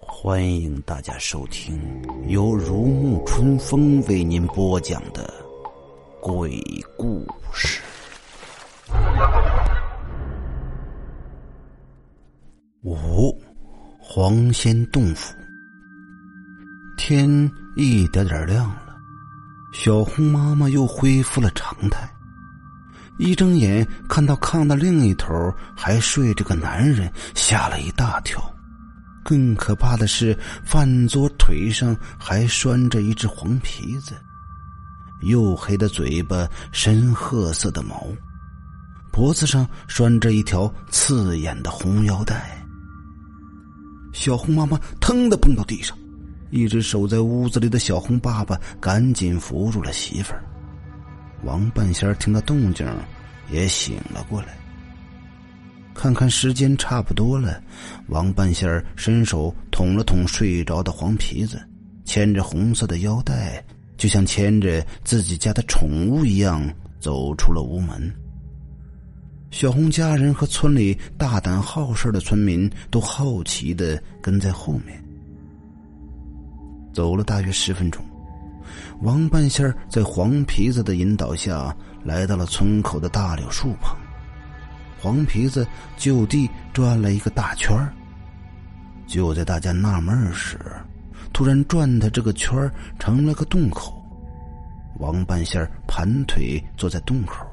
欢迎大家收听由如沐春风为您播讲的鬼故事。五，黄仙洞府。天一点点亮了，小红妈妈又恢复了常态。一睁眼看到炕的另一头还睡着个男人，吓了一大跳。更可怕的是，饭桌腿上还拴着一只黄皮子，黝黑的嘴巴，深褐色的毛，脖子上拴着一条刺眼的红腰带。小红妈妈腾的蹦到地上，一直守在屋子里的小红爸爸赶紧扶住了媳妇儿。王半仙听到动静，也醒了过来。看看时间差不多了，王半仙儿伸手捅了捅睡着的黄皮子，牵着红色的腰带，就像牵着自己家的宠物一样，走出了屋门。小红家人和村里大胆好事的村民都好奇的跟在后面。走了大约十分钟，王半仙儿在黄皮子的引导下来到了村口的大柳树旁。黄皮子就地转了一个大圈就在大家纳闷时，突然转的这个圈成了个洞口。王半仙儿盘腿坐在洞口，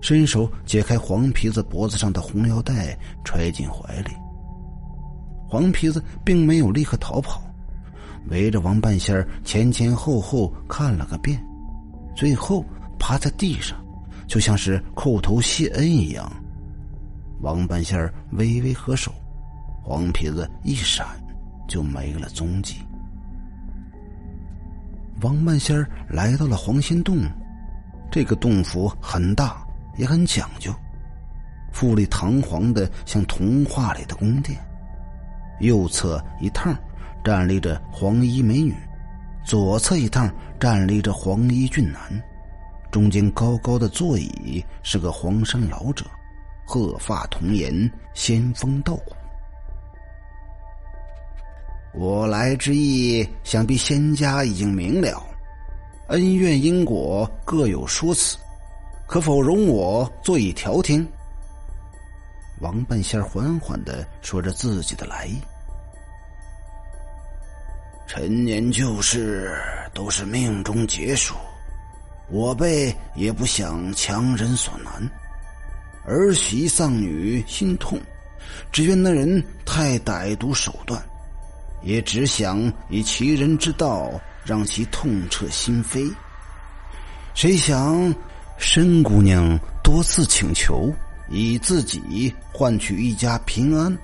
伸手解开黄皮子脖子上的红腰带，揣进怀里。黄皮子并没有立刻逃跑，围着王半仙前前后后看了个遍，最后趴在地上，就像是叩头谢恩一样。王半仙微微合手，黄皮子一闪，就没了踪迹。王半仙来到了黄仙洞，这个洞府很大，也很讲究，富丽堂皇的像童话里的宫殿。右侧一趟站立着黄衣美女，左侧一趟站立着黄衣俊男，中间高高的座椅是个黄山老者。鹤发童颜，仙风道骨。我来之意，想必仙家已经明了，恩怨因果各有说辞，可否容我坐以调停？王半仙缓缓的说着自己的来意。陈年旧事都是命中劫数，我辈也不想强人所难。儿媳丧女心痛，只怨那人太歹毒手段，也只想以其人之道让其痛彻心扉。谁想申姑娘多次请求以自己换取一家平安，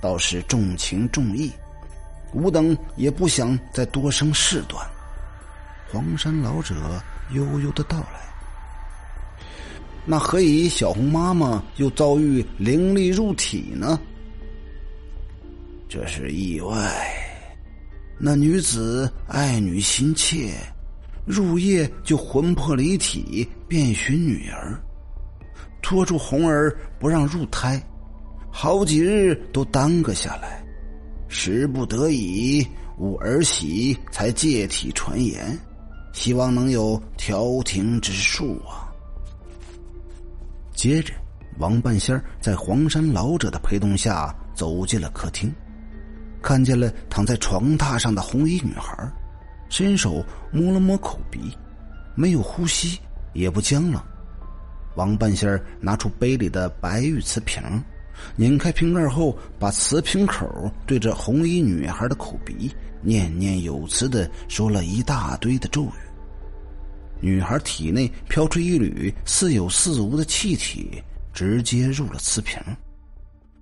倒是重情重义，吾等也不想再多生事端。黄山老者悠悠的道来。那何以小红妈妈又遭遇灵力入体呢？这是意外。那女子爱女心切，入夜就魂魄离体，遍寻女儿，拖住红儿不让入胎，好几日都耽搁下来。时不得已，吾儿媳才借体传言，希望能有调停之术啊。接着，王半仙在黄山老者的陪同下走进了客厅，看见了躺在床榻上的红衣女孩，伸手摸了摸口鼻，没有呼吸，也不僵了。王半仙拿出杯里的白玉瓷瓶，拧开瓶盖后，把瓷瓶口对着红衣女孩的口鼻，念念有词的说了一大堆的咒语。女孩体内飘出一缕似有似无的气体，直接入了瓷瓶。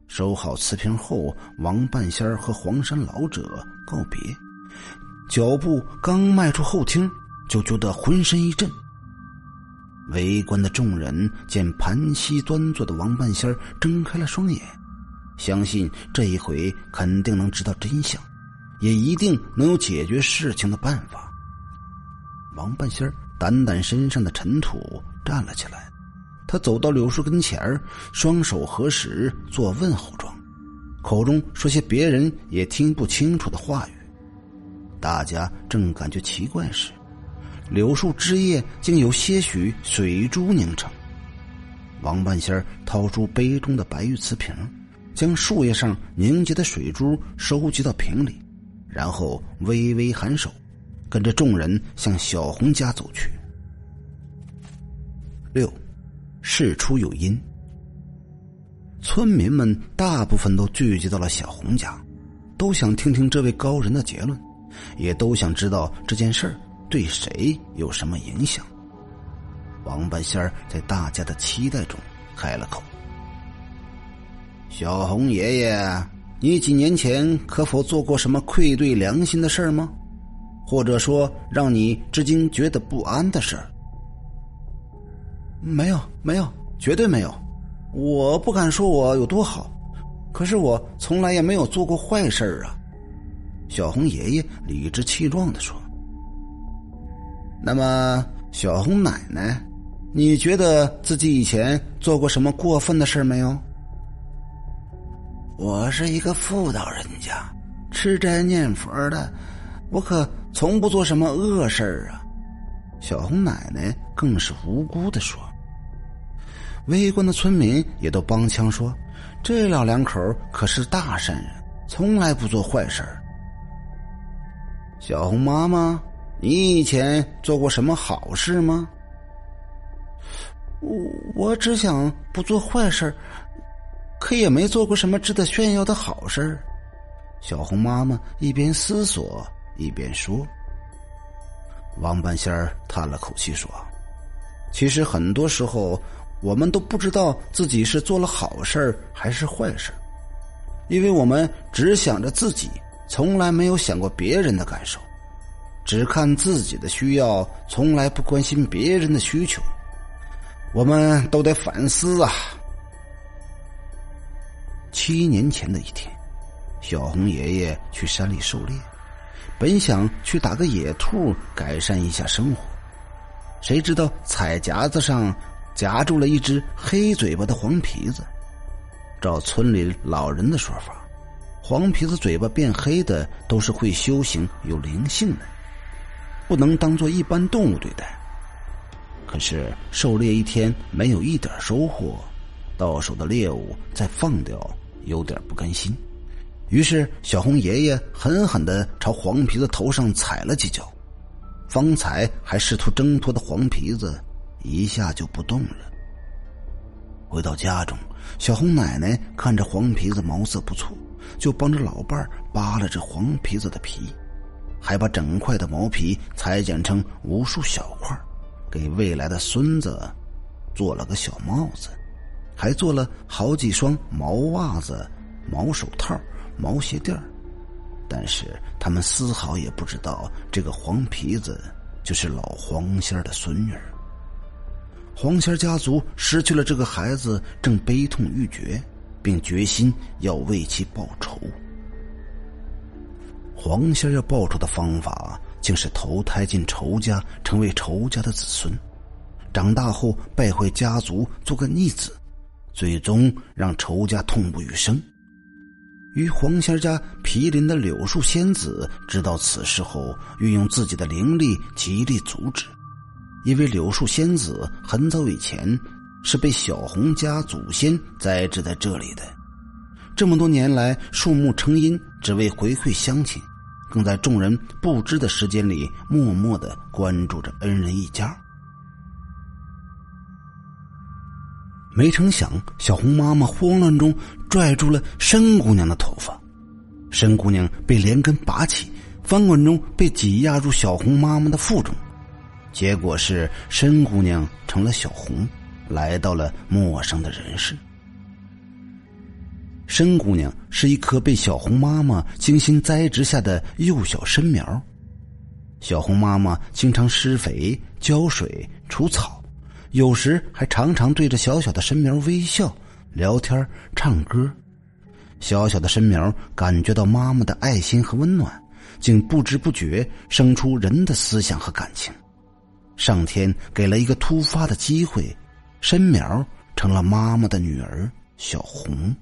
收好瓷瓶后，王半仙儿和黄山老者告别，脚步刚迈出后厅，就觉得浑身一震。围观的众人见盘膝端坐的王半仙睁开了双眼，相信这一回肯定能知道真相，也一定能有解决事情的办法。王半仙掸掸身上的尘土，站了起来。他走到柳树跟前，双手合十做问候状，口中说些别人也听不清楚的话语。大家正感觉奇怪时，柳树枝叶竟有些许水珠凝成。王半仙掏出杯中的白玉瓷瓶，将树叶上凝结的水珠收集到瓶里，然后微微颔首，跟着众人向小红家走去。六。事出有因，村民们大部分都聚集到了小红家，都想听听这位高人的结论，也都想知道这件事儿对谁有什么影响。王半仙儿在大家的期待中开了口：“小红爷爷，你几年前可否做过什么愧对良心的事儿吗？或者说让你至今觉得不安的事儿？”没有，没有，绝对没有。我不敢说我有多好，可是我从来也没有做过坏事啊。小红爷爷理直气壮的说：“那么，小红奶奶，你觉得自己以前做过什么过分的事没有？”我是一个妇道人家，吃斋念佛的，我可从不做什么恶事啊。小红奶奶更是无辜的说。围观的村民也都帮腔说：“这老两口可是大善人，从来不做坏事。”小红妈妈，你以前做过什么好事吗？我我只想不做坏事，可也没做过什么值得炫耀的好事。小红妈妈一边思索一边说。王半仙叹了口气说：“其实很多时候。”我们都不知道自己是做了好事还是坏事，因为我们只想着自己，从来没有想过别人的感受，只看自己的需要，从来不关心别人的需求。我们都得反思啊！七年前的一天，小红爷爷去山里狩猎，本想去打个野兔改善一下生活，谁知道彩夹子上。夹住了一只黑嘴巴的黄皮子。照村里老人的说法，黄皮子嘴巴变黑的都是会修行、有灵性的，不能当做一般动物对待。可是狩猎一天没有一点收获，到手的猎物再放掉，有点不甘心。于是小红爷爷狠狠的朝黄皮子头上踩了几脚，方才还试图挣脱的黄皮子。一下就不动了。回到家中，小红奶奶看着黄皮子毛色不错，就帮着老伴扒了这黄皮子的皮，还把整块的毛皮裁剪成无数小块，给未来的孙子做了个小帽子，还做了好几双毛袜子、毛手套、毛鞋垫但是他们丝毫也不知道，这个黄皮子就是老黄仙的孙女儿。黄仙家族失去了这个孩子，正悲痛欲绝，并决心要为其报仇。黄仙要报仇的方法，竟是投胎进仇家，成为仇家的子孙，长大后败坏家族，做个逆子，最终让仇家痛不欲生。与黄仙家毗邻的柳树仙子知道此事后，运用自己的灵力，极力阻止。因为柳树仙子很早以前是被小红家祖先栽植在这里的，这么多年来树木成荫，只为回馈乡亲，更在众人不知的时间里默默的关注着恩人一家。没成想，小红妈妈慌乱中拽住了申姑娘的头发，申姑娘被连根拔起，翻滚中被挤压入小红妈妈的腹中。结果是申姑娘成了小红，来到了陌生的人世。申姑娘是一棵被小红妈妈精心栽植下的幼小参苗，小红妈妈经常施肥、浇水、除草，有时还常常对着小小的参苗微笑、聊天、唱歌。小小的参苗感觉到妈妈的爱心和温暖，竟不知不觉生出人的思想和感情。上天给了一个突发的机会，申苗成了妈妈的女儿小红。